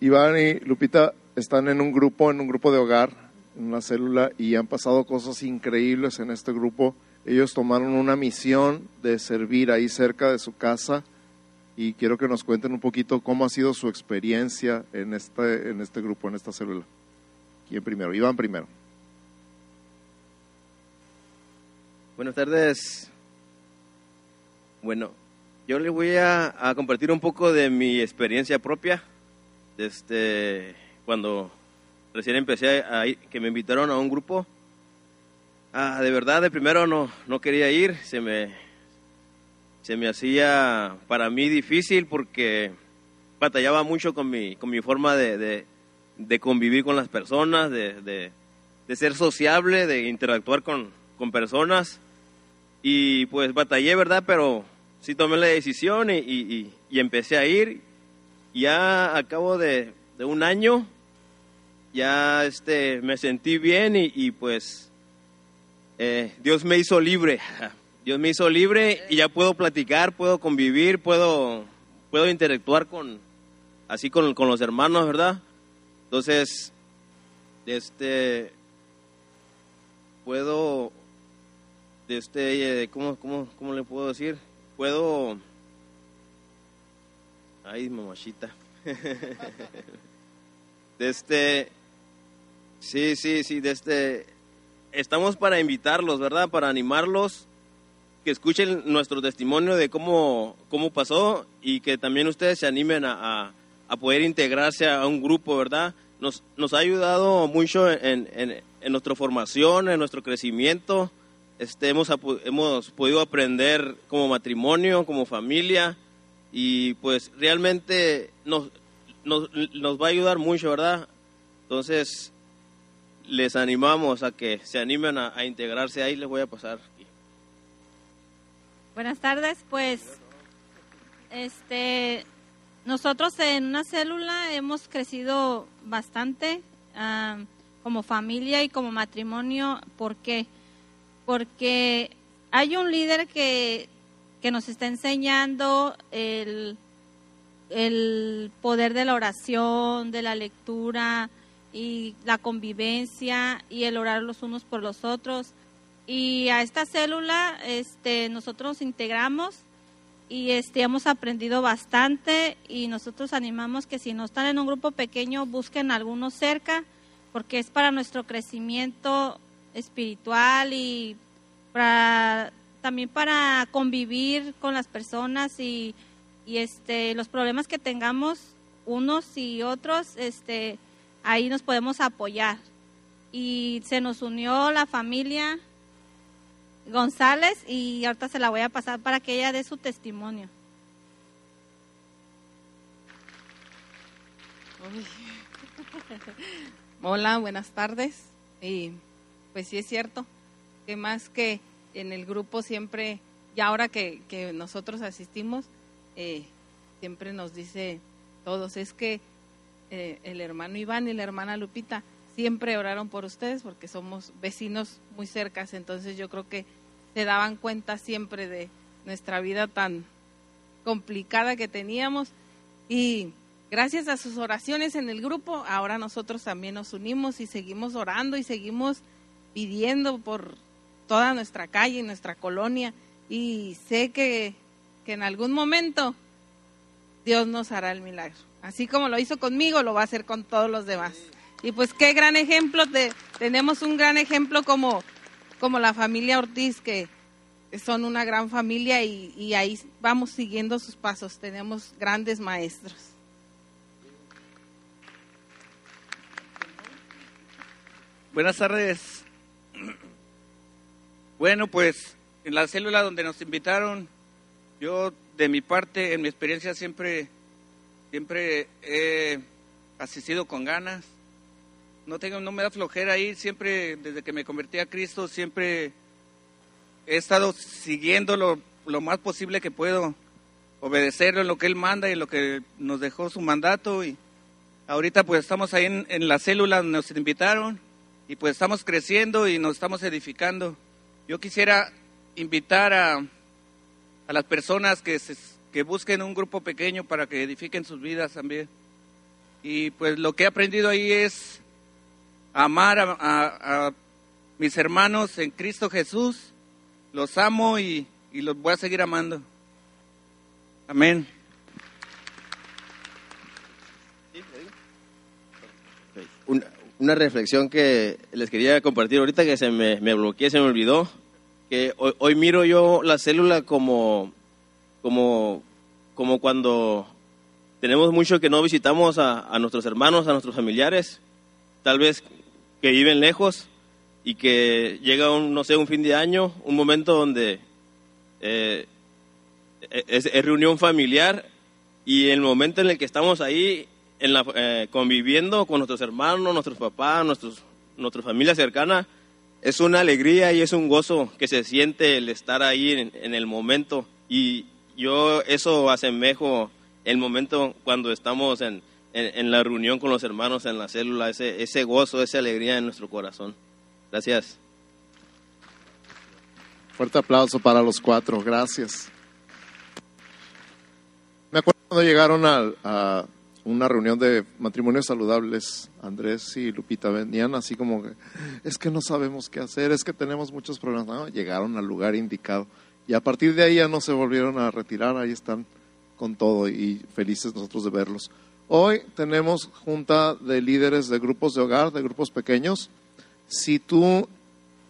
Iván y Lupita están en un grupo, en un grupo de hogar, en una célula, y han pasado cosas increíbles en este grupo. Ellos tomaron una misión de servir ahí cerca de su casa y quiero que nos cuenten un poquito cómo ha sido su experiencia en este, en este grupo, en esta célula. ¿Quién primero? Iván primero. Buenas tardes. Bueno, yo les voy a, compartir un poco de mi experiencia propia. Este, cuando recién empecé a, ir, que me invitaron a un grupo, ah, de verdad, de primero no, no quería ir, se me, se me hacía para mí difícil porque batallaba mucho con mi, con mi forma de, de, convivir con las personas, de, de, ser sociable, de interactuar con, con personas. Y pues batallé, ¿verdad? Pero sí tomé la decisión y, empecé a ir. Ya a cabo de, un año, ya este, me sentí bien y, pues eh, Dios me hizo libre. Dios me hizo libre y ya puedo platicar, puedo convivir, puedo, puedo interactuar con, así con, con los hermanos, ¿verdad? Entonces, este, puedo este, ¿cómo, cómo, cómo le puedo decir? Puedo... Ay, mamachita. de este... Sí, sí, sí, de este... Estamos para invitarlos, ¿verdad? Para animarlos, que escuchen nuestro testimonio de cómo, cómo pasó y que también ustedes se animen a, a, poder integrarse a un grupo, ¿verdad? Nos, nos ha ayudado mucho en, en, en nuestra formación, en nuestro crecimiento este, hemos, hemos podido aprender como matrimonio, como familia, y pues realmente nos, nos, va a ayudar mucho, ¿verdad? Entonces, les animamos a que se animen a, integrarse ahí, les voy a pasar. Buenas tardes, pues este nosotros en una célula hemos crecido bastante ah, como familia y como matrimonio, ¿por qué? porque hay un líder que, nos está enseñando el, el poder de la oración, de la lectura y la convivencia y el orar los unos por los otros. Y a esta célula este, nosotros nos integramos y este, hemos aprendido bastante y nosotros animamos que si no están en un grupo pequeño busquen algunos cerca porque es para nuestro crecimiento espiritual y para, también para convivir con las personas y, y este, los problemas que tengamos unos y otros, este, ahí nos podemos apoyar. Y se nos unió la familia González y ahorita se la voy a pasar para que ella dé su testimonio. Hola, buenas tardes. Y pues sí es cierto, que más que en el grupo siempre, y ahora que, nosotros asistimos, eh, siempre nos dice todos, es que eh, el hermano Iván y la hermana Lupita siempre oraron por ustedes porque somos vecinos muy cercas, entonces yo creo que se daban cuenta siempre de nuestra vida tan complicada que teníamos. Y gracias a sus oraciones en el grupo, ahora nosotros también nos unimos y seguimos orando y seguimos pidiendo por toda nuestra calle, nuestra colonia, y sé que, que en algún momento Dios nos hará el milagro. Así como lo hizo conmigo, lo va a hacer con todos los demás. Y pues qué gran ejemplo, de, tenemos un gran ejemplo como, como la familia Ortiz, que son una gran familia y, y ahí vamos siguiendo sus pasos. Tenemos grandes maestros. Buenas tardes. Bueno, pues en la célula donde nos invitaron, yo de mi parte, en mi experiencia siempre, siempre he asistido con ganas. No tengo, no me da flojera ir, siempre desde que me convertí a Cristo, siempre he estado siguiendo lo, más posible que puedo, obedecerlo en lo que Él manda y en lo que nos dejó su mandato. Y ahorita pues estamos ahí en, en la célula donde nos invitaron y pues estamos creciendo y nos estamos edificando. Yo quisiera invitar a, a las personas que, que busquen un grupo pequeño para que edifiquen sus vidas también. Y pues lo que he aprendido ahí es amar a mis hermanos en Cristo Jesús. Los amo y, y los voy a seguir amando. Amén. Una, una reflexión que les quería compartir ahorita que se me, me bloqueé, se me olvidó. Que hoy, hoy miro yo la célula como, como, como cuando tenemos mucho que no visitamos a, a nuestros hermanos, a nuestros familiares, tal vez que viven lejos y que llega un, no sé, un fin de año, un momento donde eh, es, es reunión familiar y el momento en el que estamos ahí en la, eh, conviviendo con nuestros hermanos, nuestros papás, nuestros, nuestra familia cercana, es una alegría y es un gozo que se siente el estar ahí en, el momento. Y yo eso asemejo el momento cuando estamos en, en, la reunión con los hermanos en la célula, ese, ese gozo, esa alegría en nuestro corazón. Gracias. Fuerte aplauso para los cuatro, gracias. Me acuerdo cuando llegaron a, a una reunión de matrimonios saludables, Andrés y Lupita venían así como, que, es que no sabemos qué hacer, es que tenemos muchos problemas. No, llegaron al lugar indicado y a partir de ahí ya no se volvieron a retirar, ahí están con todo y felices nosotros de verlos. Hoy tenemos junta de líderes de grupos de hogar, de grupos pequeños. Si tú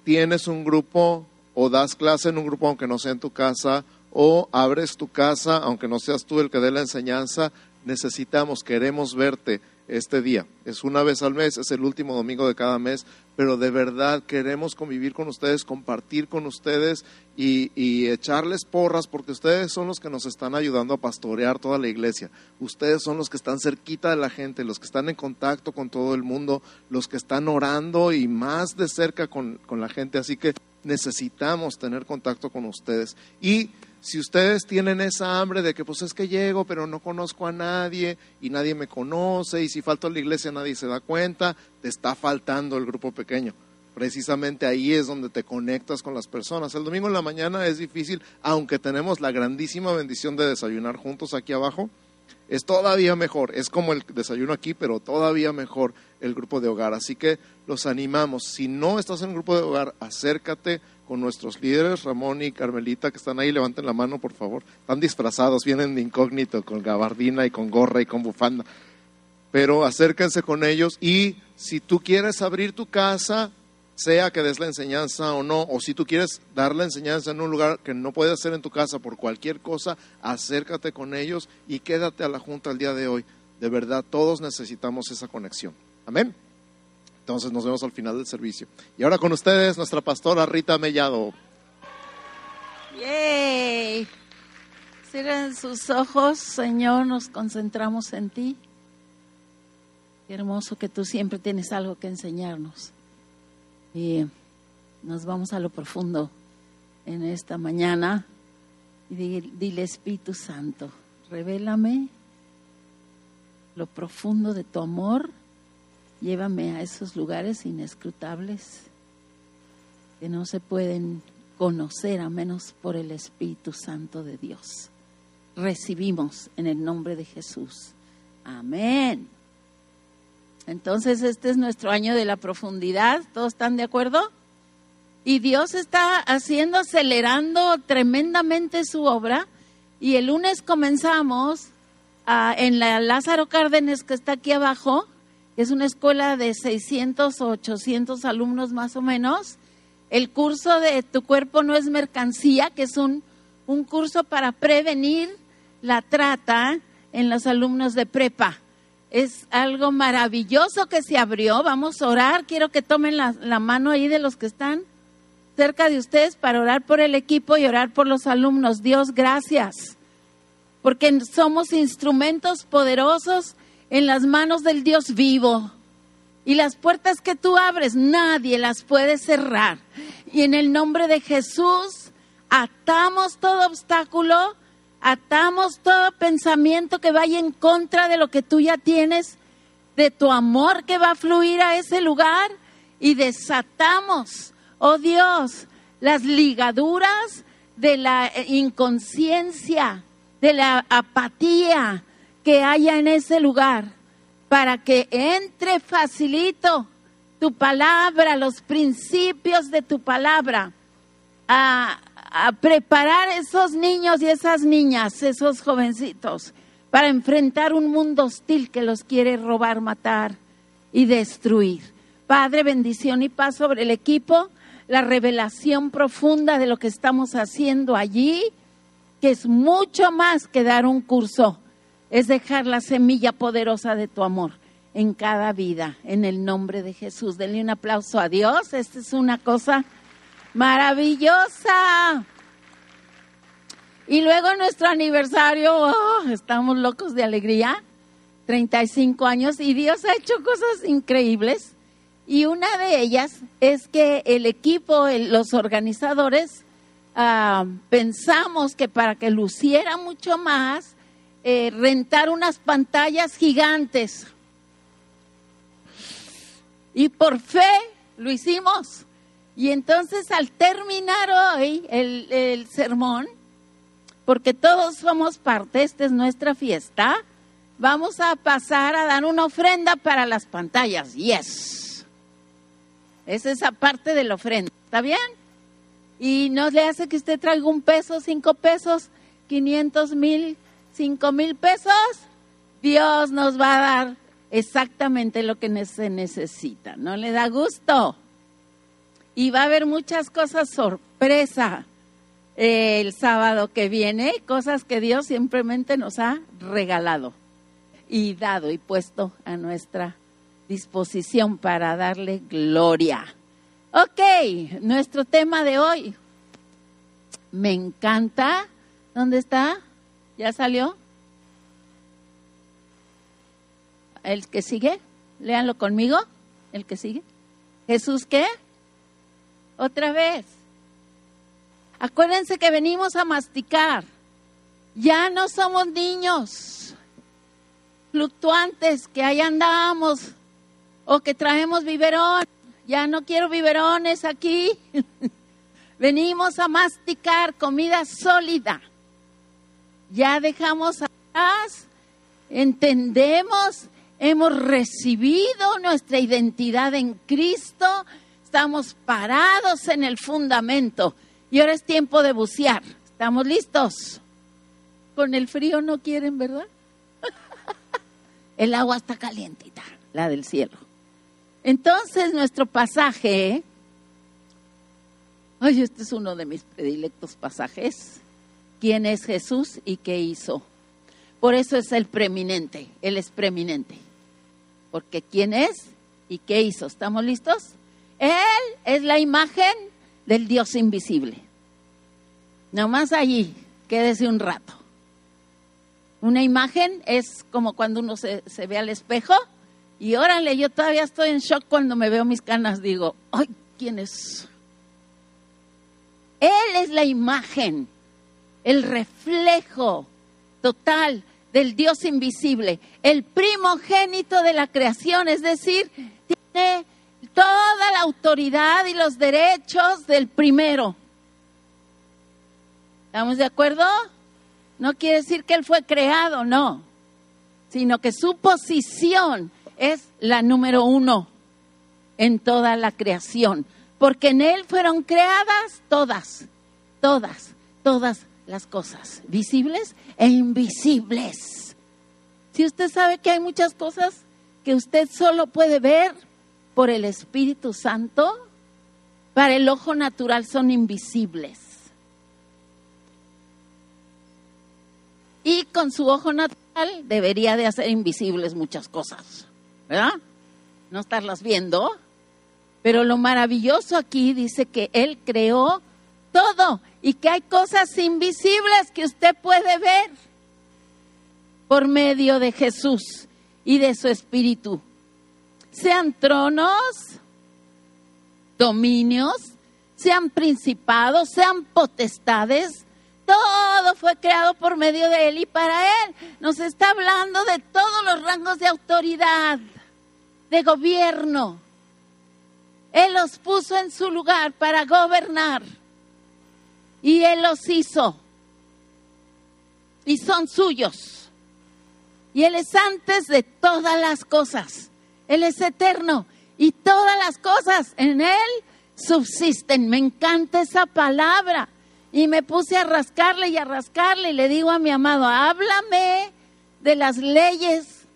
tienes un grupo o das clase en un grupo aunque no sea en tu casa o abres tu casa aunque no seas tú el que dé la enseñanza, necesitamos, queremos verte este día. Es una vez al mes, es el último domingo de cada mes, pero de verdad queremos convivir con ustedes, compartir con ustedes y, y, echarles porras porque ustedes son los que nos están ayudando a pastorear toda la iglesia. Ustedes son los que están cerquita de la gente, los que están en contacto con todo el mundo, los que están orando y más de cerca con, con la gente. Así que necesitamos tener contacto con ustedes. Y si ustedes tienen esa hambre de que pues es que llego pero no conozco a nadie y nadie me conoce y si falto a la iglesia nadie se da cuenta, te está faltando el grupo pequeño. Precisamente ahí es donde te conectas con las personas. El domingo en la mañana es difícil, aunque tenemos la grandísima bendición de desayunar juntos aquí abajo, es todavía mejor. Es como el desayuno aquí, pero todavía mejor el grupo de hogar. Así que los animamos. Si no estás en el grupo de hogar, acércate con nuestros líderes, Ramón y Carmelita, que están ahí. Levanten la mano, por favor. Están disfrazados, vienen de incógnito, con gabardina y con gorra y con bufanda. Pero acérquense con ellos y si tú quieres abrir tu casa, sea que des la enseñanza o no, o si tú quieres dar la enseñanza en un lugar que no puedes hacer en tu casa por cualquier cosa, acércate con ellos y quédate a la junta el día de hoy. De verdad, todos necesitamos esa conexión. Amén. Entonces nos vemos al final del servicio. Y ahora con ustedes, nuestra pastora Rita Mellado. Yay. Cierren sus ojos, Señor, nos concentramos en ti. Hermoso que tú siempre tienes algo que enseñarnos. Y nos vamos a lo profundo en esta mañana. Y dile, Espíritu Santo, revélame lo profundo de tu amor. Llévame a esos lugares inescrutables que no se pueden conocer a menos por el Espíritu Santo de Dios. Recibimos en el nombre de Jesús. Amén. Entonces este es nuestro año de la profundidad. ¿Todos están de acuerdo? Y Dios está haciendo, acelerando tremendamente su obra. Y el lunes comenzamos uh, en la Lázaro Cárdenas que está aquí abajo, es una escuela de 600 o 800 alumnos más o menos. El curso de Tu cuerpo no es mercancía, que es un, un curso para prevenir la trata en los alumnos de prepa es algo maravilloso que se abrió. Vamos a orar. Quiero que tomen la, mano ahí de los que están cerca de ustedes para orar por el equipo y orar por los alumnos. Dios, gracias. Porque somos instrumentos poderosos en las manos del Dios vivo. Y las puertas que tú abres, nadie las puede cerrar. Y en el nombre de Jesús, atamos todo obstáculo atamos todo pensamiento que vaya en contra de lo que tú ya tienes, de tu amor que va a fluir a ese lugar y desatamos, oh Dios, las ligaduras de la inconsciencia, de la apatía que haya en ese lugar. para que entre facilito tu palabra, los principios de tu palabra, a, a preparar esos niños y esas niñas, esos jovencitos, para enfrentar un mundo hostil que los quiere robar, matar y destruir. Padre, bendición y paz sobre el equipo, la revelación profunda de lo que estamos haciendo allí, que es mucho más que dar un curso, es dejar la semilla poderosa de tu amor en cada vida, en el nombre de Jesús. Denle un aplauso a Dios, esta es una cosa maravillosa. Y luego nuestro aniversario, oh, estamos locos de alegría, 35 años, y Dios ha hecho cosas increíbles. Y una de ellas es que el equipo, los organizadores, ah, pensamos que para que luciera mucho más, eh, rentar unas pantallas gigantes. Y por fe lo hicimos. Y entonces al terminar hoy el, el sermón, porque todos somos parte, esta es nuestra fiesta, vamos a pasar a dar una ofrenda para las pantallas. Yes. Es esa parte de la ofrenda. ¿Está bien? Y no le hace que usted traiga un peso, cinco pesos, quinientos mil, cinco mil pesos. Dios nos va a dar exactamente lo que se necesita. ¿No le da gusto? Y va a haber muchas cosas sorpresa el sábado que viene, cosas que Dios simplemente nos ha regalado y dado y puesto a nuestra disposición para darle gloria. Ok, nuestro tema de hoy. Me encanta. ¿Dónde está? ¿Ya salió? ¿El que sigue? Léanlo conmigo. ¿El que sigue? ¿Jesús qué? Otra vez. Acuérdense que venimos a masticar. Ya no somos niños fluctuantes que ahí andamos o que traemos biberón. Ya no quiero biberones aquí. venimos a masticar comida sólida. Ya dejamos atrás, entendemos, hemos recibido nuestra identidad en Cristo, Estamos parados en el fundamento y ahora es tiempo de bucear. ¿Estamos listos? Con el frío no quieren, ¿verdad? el agua está calientita, la del cielo. Entonces nuestro pasaje, ay, este es uno de mis predilectos pasajes. ¿Quién es Jesús y qué hizo? Por eso es el preeminente, él es preeminente. Porque quién es y qué hizo. ¿Estamos listos? Él es la imagen del Dios invisible. Nomás allí, quédese un rato. Una imagen es como cuando uno se, ve al espejo y órale, yo todavía estoy en shock cuando me veo mis canas. Digo, ay, ¿quién es? Él es la imagen, el reflejo total del Dios invisible, el primogénito de la creación, es decir, toda la autoridad y los derechos del primero. ¿Estamos de acuerdo? No quiere decir que él fue creado, no, sino que su posición es la número uno en toda la creación, porque en él fueron creadas todas, todas, todas las cosas, visibles e invisibles. Si usted sabe que hay muchas cosas que usted solo puede ver, por el Espíritu Santo, para el ojo natural son invisibles. Y con su ojo natural debería de hacer invisibles muchas cosas, ¿verdad? No estarlas viendo. Pero lo maravilloso aquí dice que Él creó todo y que hay cosas invisibles que usted puede ver por medio de Jesús y de su Espíritu sean tronos, dominios, sean principados, sean potestades. Todo fue creado por medio de Él y para Él. Nos está hablando de todos los rangos de autoridad, de gobierno. Él los puso en su lugar para gobernar. Y Él los hizo. Y son suyos. Y Él es antes de todas las cosas. Él es eterno y todas las cosas en Él subsisten. Me encanta esa palabra. Y me puse a rascarle y a rascarle y le digo a mi amado, háblame de las leyes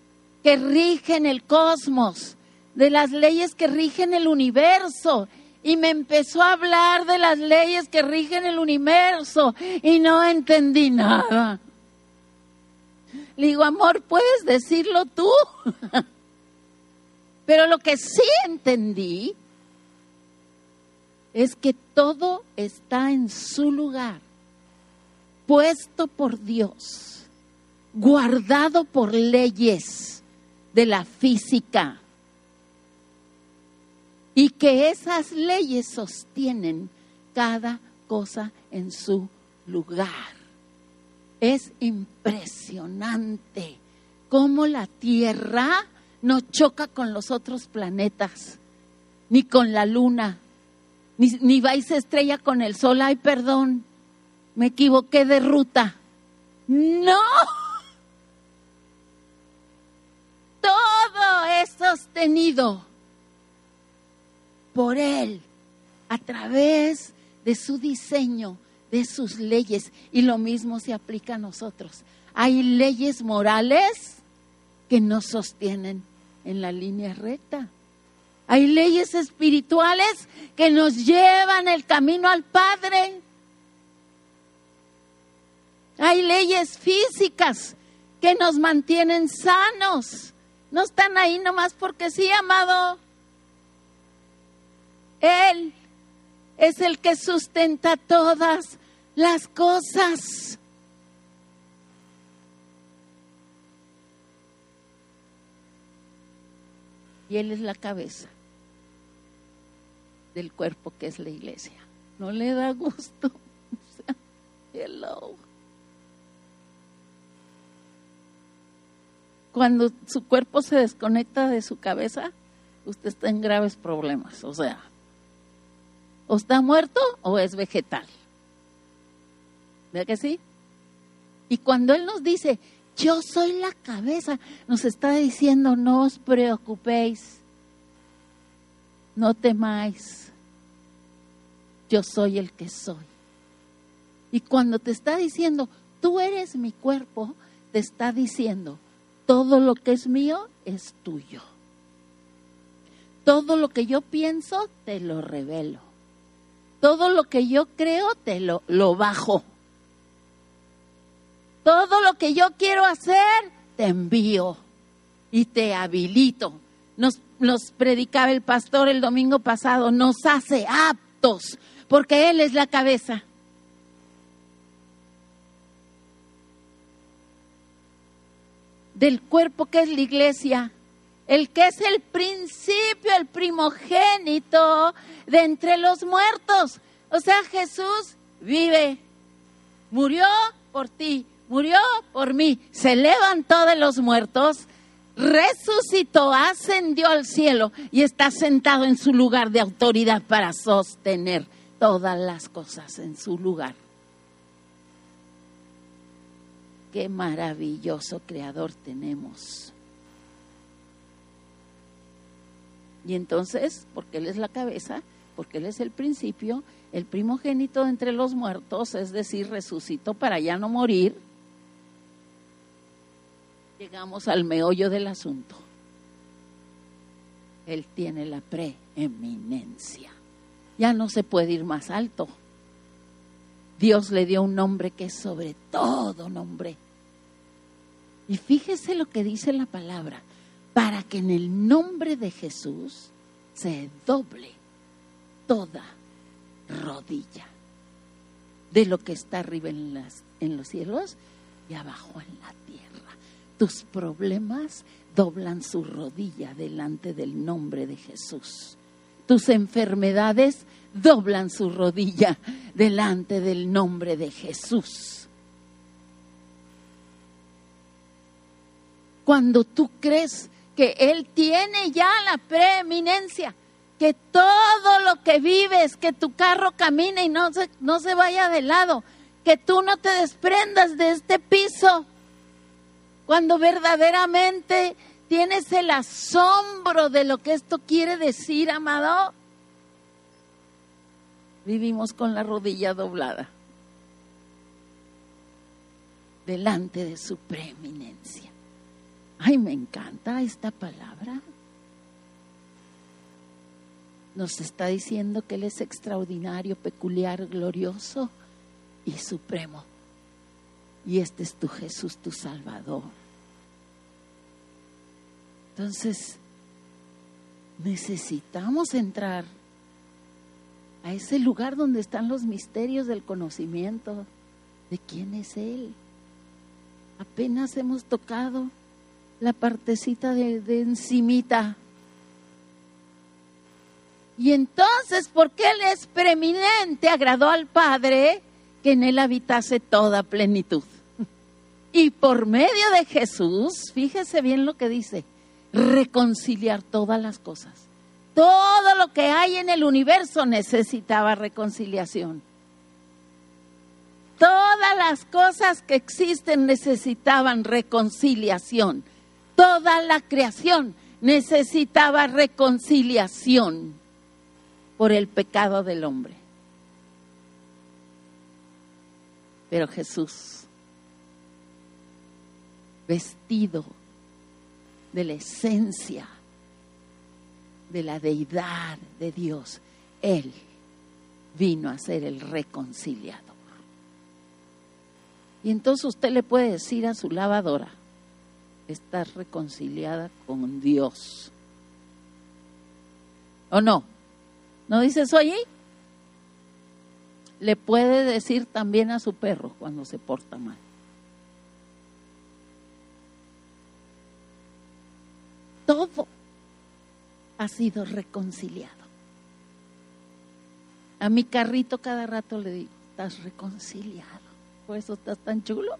que rigen el cosmos, de las leyes que rigen el universo. Y me empezó a hablar de las leyes que rigen el universo y no entendí nada. Le digo, amor, ¿puedes decirlo tú? Pero lo que sí entendí es que todo está en su lugar, puesto por Dios, guardado por leyes de la física, y que esas leyes sostienen cada cosa en su lugar. Es impresionante cómo la Tierra no choca con los otros planetas, ni con la Luna, ni, ni va y se estrella con el Sol. Ay, perdón, me equivoqué de ruta. No. Todo es sostenido por Él a través de su diseño, de sus leyes. Y lo mismo se aplica a nosotros. Hay leyes morales que nos sostienen en la línea recta. Hay leyes espirituales que nos llevan el camino al Padre. Hay leyes físicas que nos mantienen sanos. No están ahí nomás porque sí, amado. Él es el que sustenta todas las cosas. Y Él es la cabeza del cuerpo que es la iglesia. No le da gusto. hello. Cuando su cuerpo se desconecta de su cabeza, usted está en graves problemas. O sea, o está muerto o es vegetal. ¿Verdad que sí? Y cuando Él nos dice, yo soy la cabeza, nos está diciendo, no os preocupéis, no temáis, yo soy el que soy. Y cuando te está diciendo, tú eres mi cuerpo, te está diciendo, todo lo que es mío es tuyo. Todo lo que yo pienso, te lo revelo. Todo lo que yo creo, te lo, lo bajo. Todo lo que yo quiero hacer, te envío y te habilito. Nos, nos predicaba el pastor el domingo pasado, nos hace aptos, porque Él es la cabeza. del cuerpo que es la iglesia, el que es el principio, el primogénito de entre los muertos. O sea, Jesús vive, murió por ti, murió por mí, se levantó de los muertos, resucitó, ascendió al cielo y está sentado en su lugar de autoridad para sostener todas las cosas en su lugar. Qué maravilloso creador tenemos. Y entonces, porque Él es la cabeza, porque Él es el principio, el primogénito entre los muertos, es decir, resucitó para ya no morir, llegamos al meollo del asunto. Él tiene la preeminencia. Ya no se puede ir más alto. Dios le dio un nombre que es sobre todo nombre. Y fíjese lo que dice la palabra, para que en el nombre de Jesús se doble toda rodilla de lo que está arriba en, las, en los cielos y abajo en la tierra. Tus problemas doblan su rodilla delante del nombre de Jesús. Tus enfermedades doblan su rodilla delante del nombre de Jesús. Cuando tú crees que Él tiene ya la preeminencia, que todo lo que vives, que tu carro camine y no se, no se vaya de lado, que tú no te desprendas de este piso, Cuando verdaderamente tienes el asombro de lo que esto quiere decir, amado, vivimos con la rodilla doblada delante de su preeminencia. Ay, me encanta esta palabra. Nos está diciendo que Él es extraordinario, peculiar, glorioso y supremo. Y este es tu Jesús, tu Salvador. Entonces, necesitamos entrar a ese lugar donde están los misterios del conocimiento de quién es Él. Apenas hemos tocado la partecita de, de encimita. Y entonces, porque Él es preeminente, agradó al Padre que en Él habitase toda plenitud. Y por medio de Jesús, fíjese bien lo que dice, reconciliar todas las cosas. Todo lo que hay en el universo necesitaba reconciliación. Todas las cosas que existen necesitaban reconciliación. Toda la creación necesitaba reconciliación por el pecado del hombre. Pero Jesús, vestido de la esencia de la deidad de Dios, Él vino a ser el reconciliador. Y entonces usted le puede decir a su lavadora, estás reconciliada con Dios. ¿O no? ¿No dices oye? Le puede decir también a su perro cuando se porta mal. Todo ha sido reconciliado. A mi carrito cada rato le digo, estás reconciliado, por eso estás tan chulo.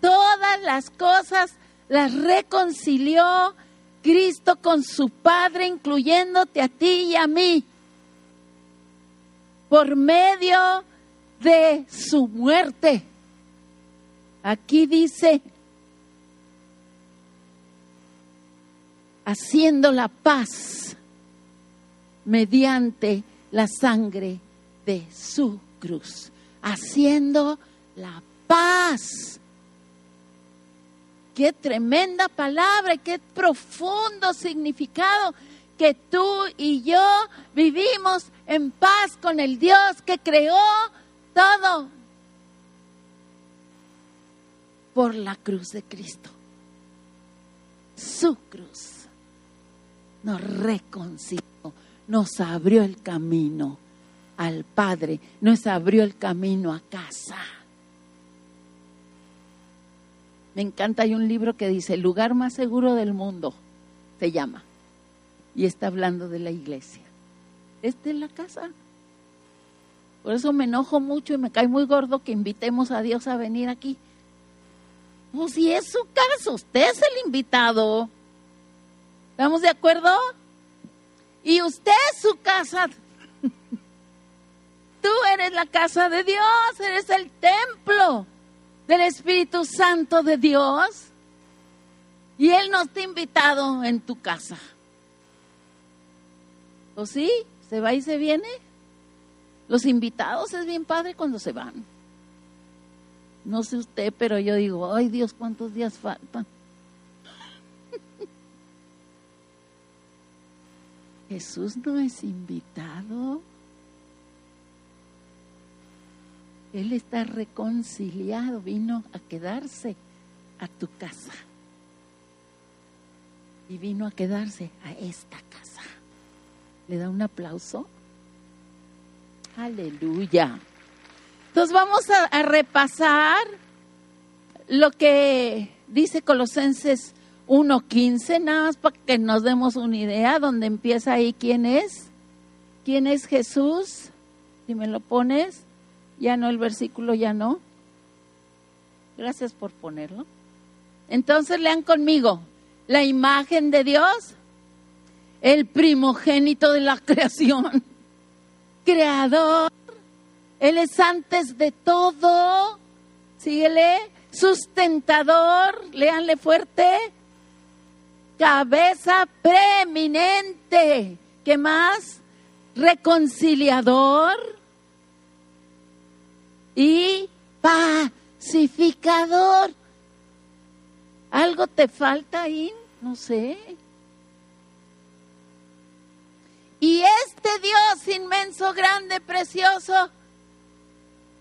Todas las cosas las reconcilió Cristo con su Padre, incluyéndote a ti y a mí, por medio de su muerte. Aquí dice, haciendo la paz mediante la sangre de su cruz, haciendo la paz. Qué tremenda palabra, qué profundo significado que tú y yo vivimos en paz con el Dios que creó todo por la cruz de Cristo. Su cruz nos reconcilió, nos abrió el camino al Padre, nos abrió el camino a casa. Me encanta, hay un libro que dice, el lugar más seguro del mundo, se llama, y está hablando de la iglesia. Esta es la casa. Por eso me enojo mucho y me cae muy gordo que invitemos a Dios a venir aquí. Pues si es su casa, usted es el invitado. ¿Estamos de acuerdo? Y usted es su casa. Tú eres la casa de Dios, eres el templo del Espíritu Santo de Dios. Y Él nos ha invitado en tu casa. ¿O sí? ¿Se va y se viene? Los invitados es bien padre cuando se van. No sé usted, pero yo digo, ay Dios, ¿cuántos días faltan? Jesús no es invitado. Él está reconciliado, vino a quedarse a tu casa. Y vino a quedarse a esta casa. ¿Le da un aplauso? Aleluya. Entonces vamos a, repasar lo que dice Colosenses 1.15, nada más para que nos demos una idea, donde empieza ahí quién es, quién es Jesús, si me lo pones, ya no el versículo, ya no. Gracias por ponerlo. Entonces lean conmigo, la imagen de Dios, el primogénito de la creación, creador, Él es antes de todo, síguele, sustentador, léanle fuerte, cabeza preeminente, ¿qué más? Reconciliador y pacificador. ¿Algo te falta ahí? No sé. Y este Dios inmenso, grande, precioso,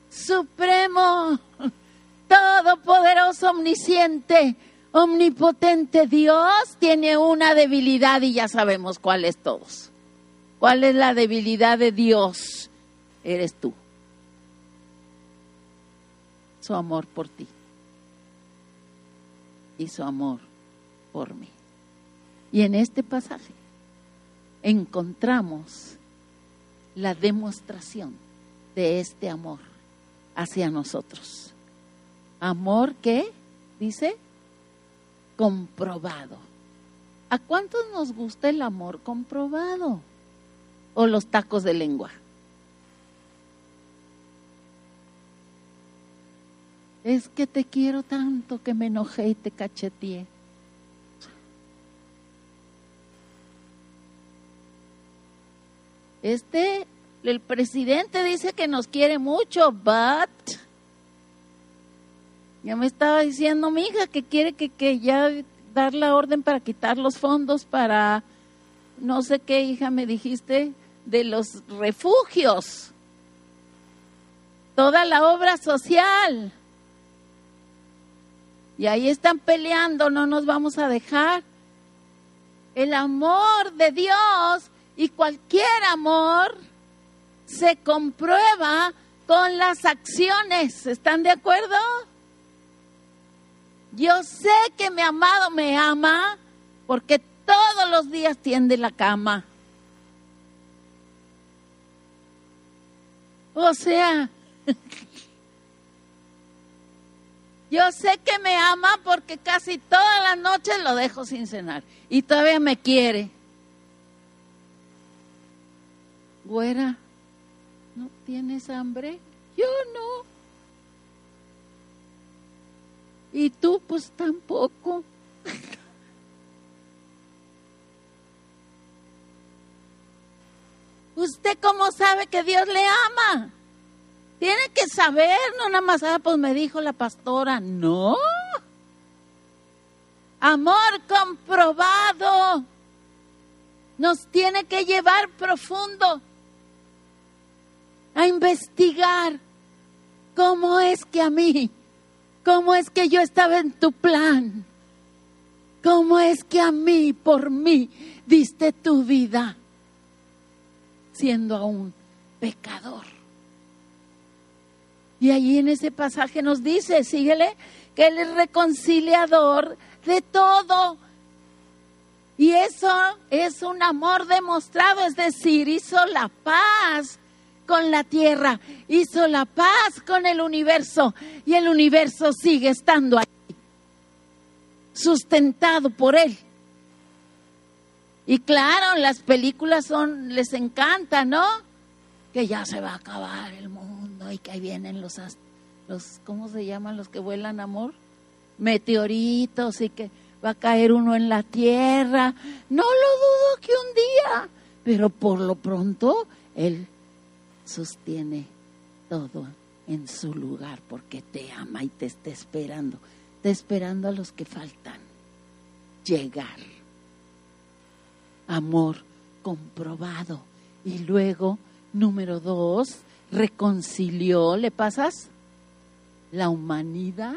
supremo, todopoderoso, omnisciente, omnipotente Dios, tiene una debilidad y ya sabemos cuál es todos. ¿Cuál es la debilidad de Dios? Eres tú. Su amor por ti. Y su amor por mí. Y en este pasaje encontramos la demostración de este amor hacia nosotros. Amor que, dice, comprobado. ¿A cuántos nos gusta el amor comprobado? ¿O los tacos de lengua? Es que te quiero tanto que me enojé y te cacheteé. Este, el presidente dice que nos quiere mucho, but ya me estaba diciendo mi hija que quiere que, que ya dar la orden para quitar los fondos para, no sé qué hija me dijiste, de los refugios. Toda la obra social. Y ahí están peleando, no nos vamos a dejar. El amor de Dios y cualquier amor se comprueba con las acciones. ¿Están de acuerdo? Yo sé que mi amado me ama porque todos los días tiende la cama. O sea, yo sé que me ama porque casi todas las noches lo dejo sin cenar y todavía me quiere. Güera, ¿no tienes hambre? Yo no. Y tú pues tampoco. ¿Usted cómo sabe que Dios le ama? Tiene que saber, no nada más, ah, pues me dijo la pastora, no. Amor comprobado nos tiene que llevar profundo a investigar cómo es que a mí, cómo es que yo estaba en tu plan, cómo es que a mí, por mí, diste tu vida, siendo aún pecador. Y allí en ese pasaje nos dice, síguele, que Él es reconciliador de todo. Y eso es un amor demostrado, es decir, hizo la paz con la tierra, hizo la paz con el universo y el universo sigue estando ahí, sustentado por él. Y claro, las películas son, les encanta, ¿no? Que ya se va a acabar el mundo y que ahí vienen los, los ¿cómo se llaman los que vuelan amor? Meteoritos y que va a caer uno en la tierra. No lo dudo que un día, pero por lo pronto él sostiene todo en su lugar porque te ama y te está esperando. Está esperando a los que faltan llegar. Amor comprobado. Y luego, número dos, reconcilió, ¿le pasas? La humanidad.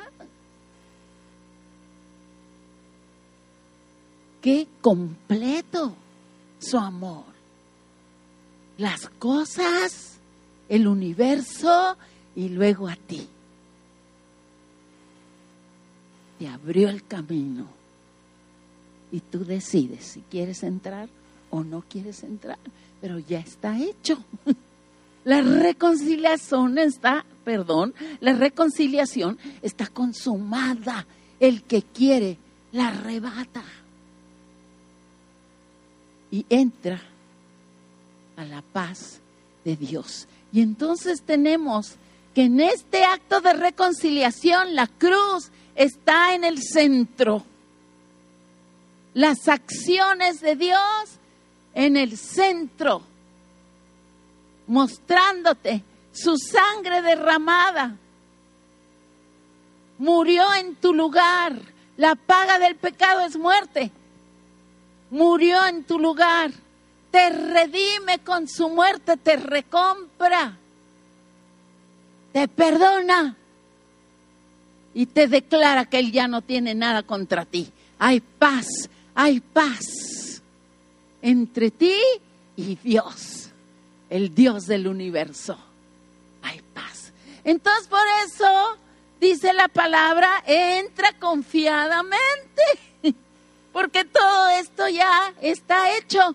Qué completo su amor. Las cosas el universo y luego a ti. Te abrió el camino y tú decides si quieres entrar o no quieres entrar, pero ya está hecho. La reconciliación está, perdón, la reconciliación está consumada. El que quiere la arrebata y entra a la paz de Dios. Y entonces tenemos que en este acto de reconciliación la cruz está en el centro. Las acciones de Dios en el centro, mostrándote su sangre derramada. Murió en tu lugar. La paga del pecado es muerte. Murió en tu lugar. Te redime con su muerte, te recompra. Te perdona. Y te declara que Él ya no tiene nada contra ti. Hay paz, hay paz entre ti y Dios, el Dios del universo. Hay paz. Entonces por eso dice la palabra, entra confiadamente, porque todo esto ya está hecho.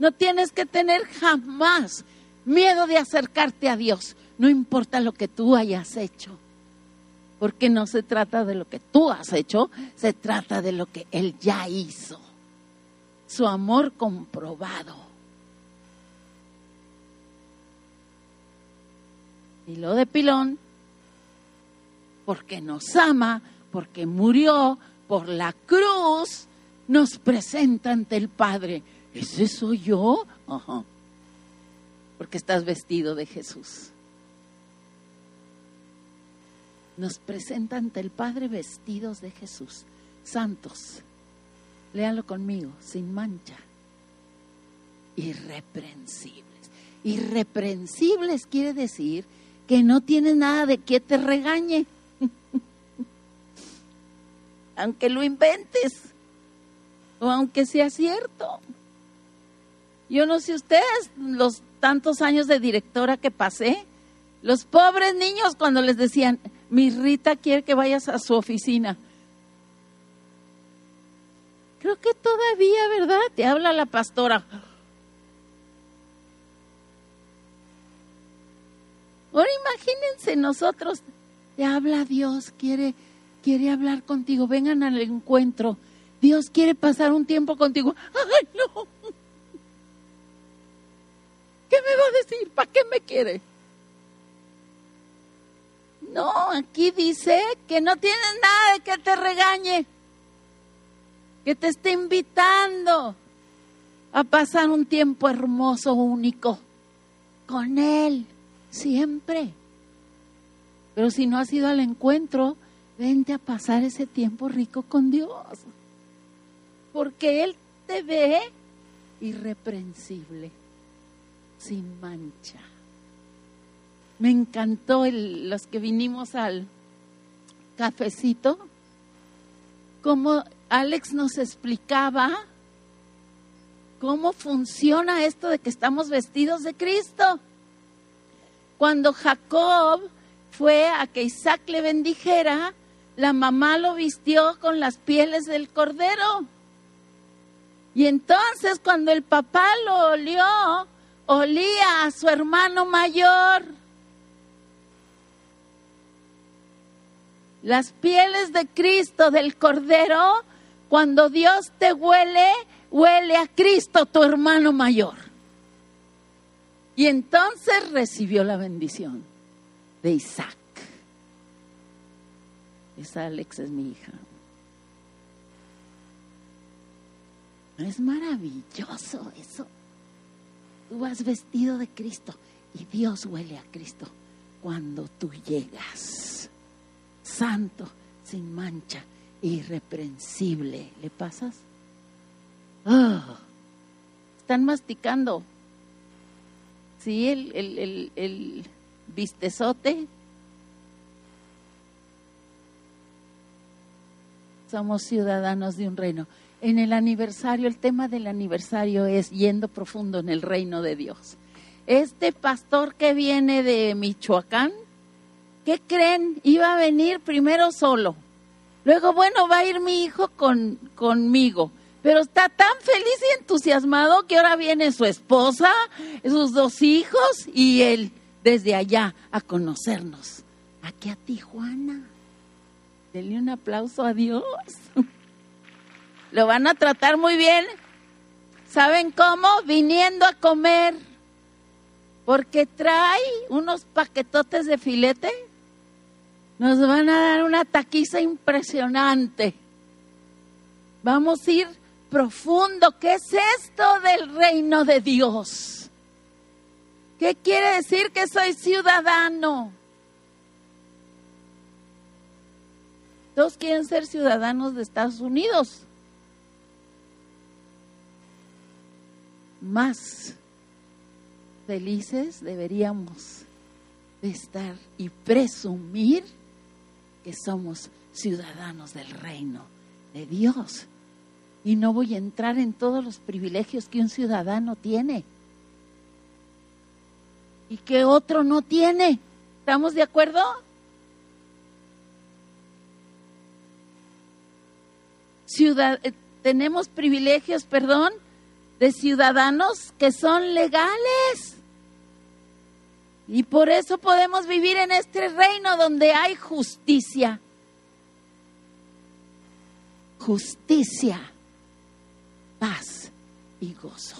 No tienes que tener jamás miedo de acercarte a Dios, no importa lo que tú hayas hecho, porque no se trata de lo que tú has hecho, se trata de lo que Él ya hizo, su amor comprobado. Y lo de Pilón, porque nos ama, porque murió por la cruz, nos presenta ante el Padre. ¿Ese soy yo? Ajá. Porque estás vestido de Jesús. Nos presenta ante el Padre vestidos de Jesús, santos. Léalo conmigo, sin mancha. Irreprensibles. Irreprensibles quiere decir que no tienes nada de que te regañe. aunque lo inventes o aunque sea cierto. Yo no sé ustedes, los tantos años de directora que pasé, los pobres niños cuando les decían, mi Rita quiere que vayas a su oficina. Creo que todavía, ¿verdad? Te habla la pastora. Ahora imagínense nosotros, te habla Dios, quiere, quiere hablar contigo, vengan al encuentro. Dios quiere pasar un tiempo contigo. ¡Ay, no! ¿Qué me va a ¿Para qué me quiere? No, aquí dice que no tienes nada de que te regañe, que te esté invitando a pasar un tiempo hermoso, único, con Él, siempre. Pero si no has ido al encuentro, vente a pasar ese tiempo rico con Dios, porque Él te ve irreprensible sin mancha. Me encantó el, los que vinimos al cafecito, como Alex nos explicaba cómo funciona esto de que estamos vestidos de Cristo. Cuando Jacob fue a que Isaac le bendijera, la mamá lo vistió con las pieles del cordero. Y entonces cuando el papá lo olió, olía a su hermano mayor. Las pieles de Cristo, del Cordero, cuando Dios te huele, huele a Cristo, tu hermano mayor. Y entonces recibió la bendición de Isaac. Esa Alex es mi hija. Es maravilloso eso. Tú vas vestido de Cristo y Dios huele a Cristo cuando tú llegas. Santo, sin mancha, irreprensible. ¿Le pasas? Oh, están masticando. Sí, el, el, el, el vistezote. Somos ciudadanos de un reino en el aniversario, el tema del aniversario es yendo profundo en el reino de Dios. Este pastor que viene de Michoacán, ¿qué creen? Iba a venir primero solo. Luego, bueno, va a ir mi hijo con, conmigo. Pero está tan feliz y entusiasmado que ahora viene su esposa, sus dos hijos y él desde allá a conocernos. Aquí a Tijuana. Denle un aplauso a Dios. Lo van a tratar muy bien. ¿Saben cómo? Viniendo a comer. porque trae unos paquetotes de filete. Nos van a dar una taquiza impresionante. Vamos a ir profundo. ¿Qué es esto del reino de Dios? ¿Qué quiere decir que soy ciudadano? Todos quieren ser ciudadanos de Estados Unidos. Más felices deberíamos de estar y presumir que somos ciudadanos del reino de Dios. Y no voy a entrar en todos los privilegios que un ciudadano tiene y que otro no tiene. ¿Estamos de acuerdo? Ciudad, eh, tenemos privilegios, perdón, de ciudadanos que son legales. Y por eso podemos vivir en este reino donde hay justicia. Justicia, paz y gozo.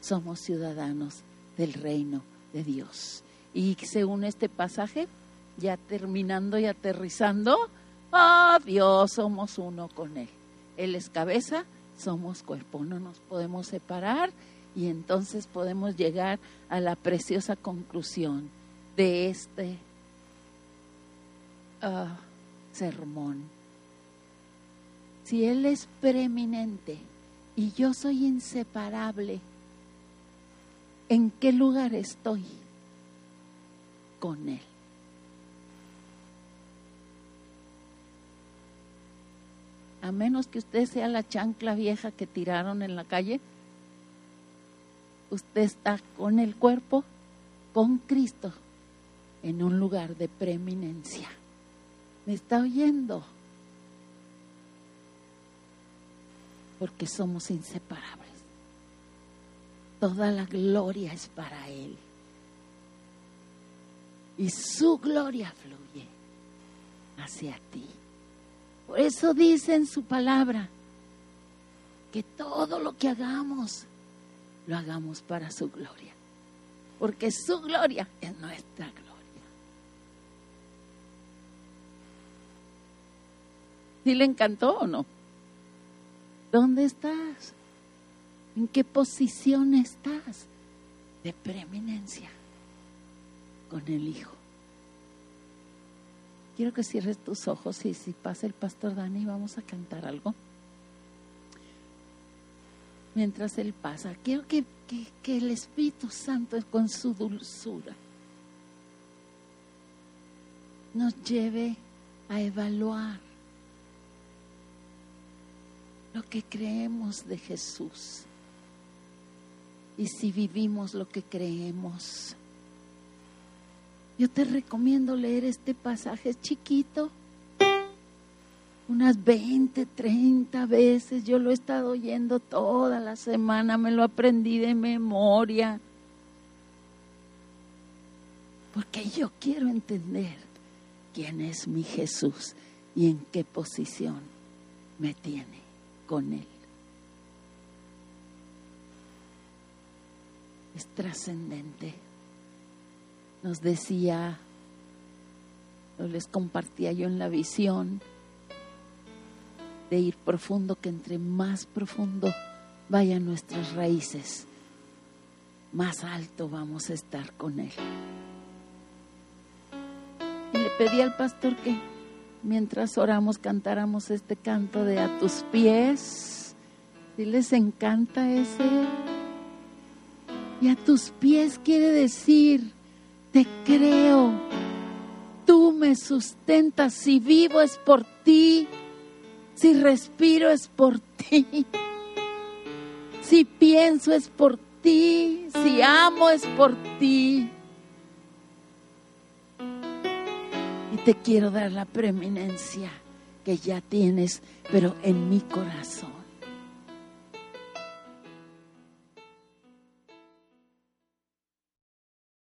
Somos ciudadanos del reino de Dios. Y según este pasaje, ya terminando y aterrizando, oh Dios, somos uno con Él. Él es cabeza, somos cuerpo, no nos podemos separar y entonces podemos llegar a la preciosa conclusión de este ah, sermón. Si Él es preeminente y yo soy inseparable, ¿en qué lugar estoy con Él? A menos que usted sea la chancla vieja que tiraron en la calle, usted está con el cuerpo, con Cristo, en un lugar de preeminencia. ¿Me está oyendo? Porque somos inseparables. Toda la gloria es para Él. Y su gloria fluye hacia ti. Por eso dice en su palabra que todo lo que hagamos lo hagamos para su gloria. Porque su gloria es nuestra gloria. ¿Sí le encantó o no? ¿Dónde estás? ¿En qué posición estás de preeminencia con el Hijo? Quiero que cierres tus ojos y si pasa el pastor Dani vamos a cantar algo mientras Él pasa. Quiero que, que, el Espíritu Santo con su dulzura nos lleve a evaluar lo que creemos de Jesús y si vivimos lo que creemos. Yo te recomiendo leer este pasaje chiquito unas 20, 30 veces. Yo lo he estado oyendo toda la semana, me lo aprendí de memoria. Porque yo quiero entender quién es mi Jesús y en qué posición me tiene con Él. Es trascendente. Nos decía, les compartía yo en la visión, de ir profundo, que entre más profundo vayan nuestras raíces, más alto vamos a estar con Él. Y le pedí al pastor que mientras oramos cantáramos este canto de a tus pies. Si les encanta ese. Y a tus pies quiere decir, te creo, tú me sustentas, si vivo es por ti si respiro es por ti. Si pienso es por ti. Si amo es por ti. Y te quiero dar la preeminencia que ya tienes, pero en mi corazón.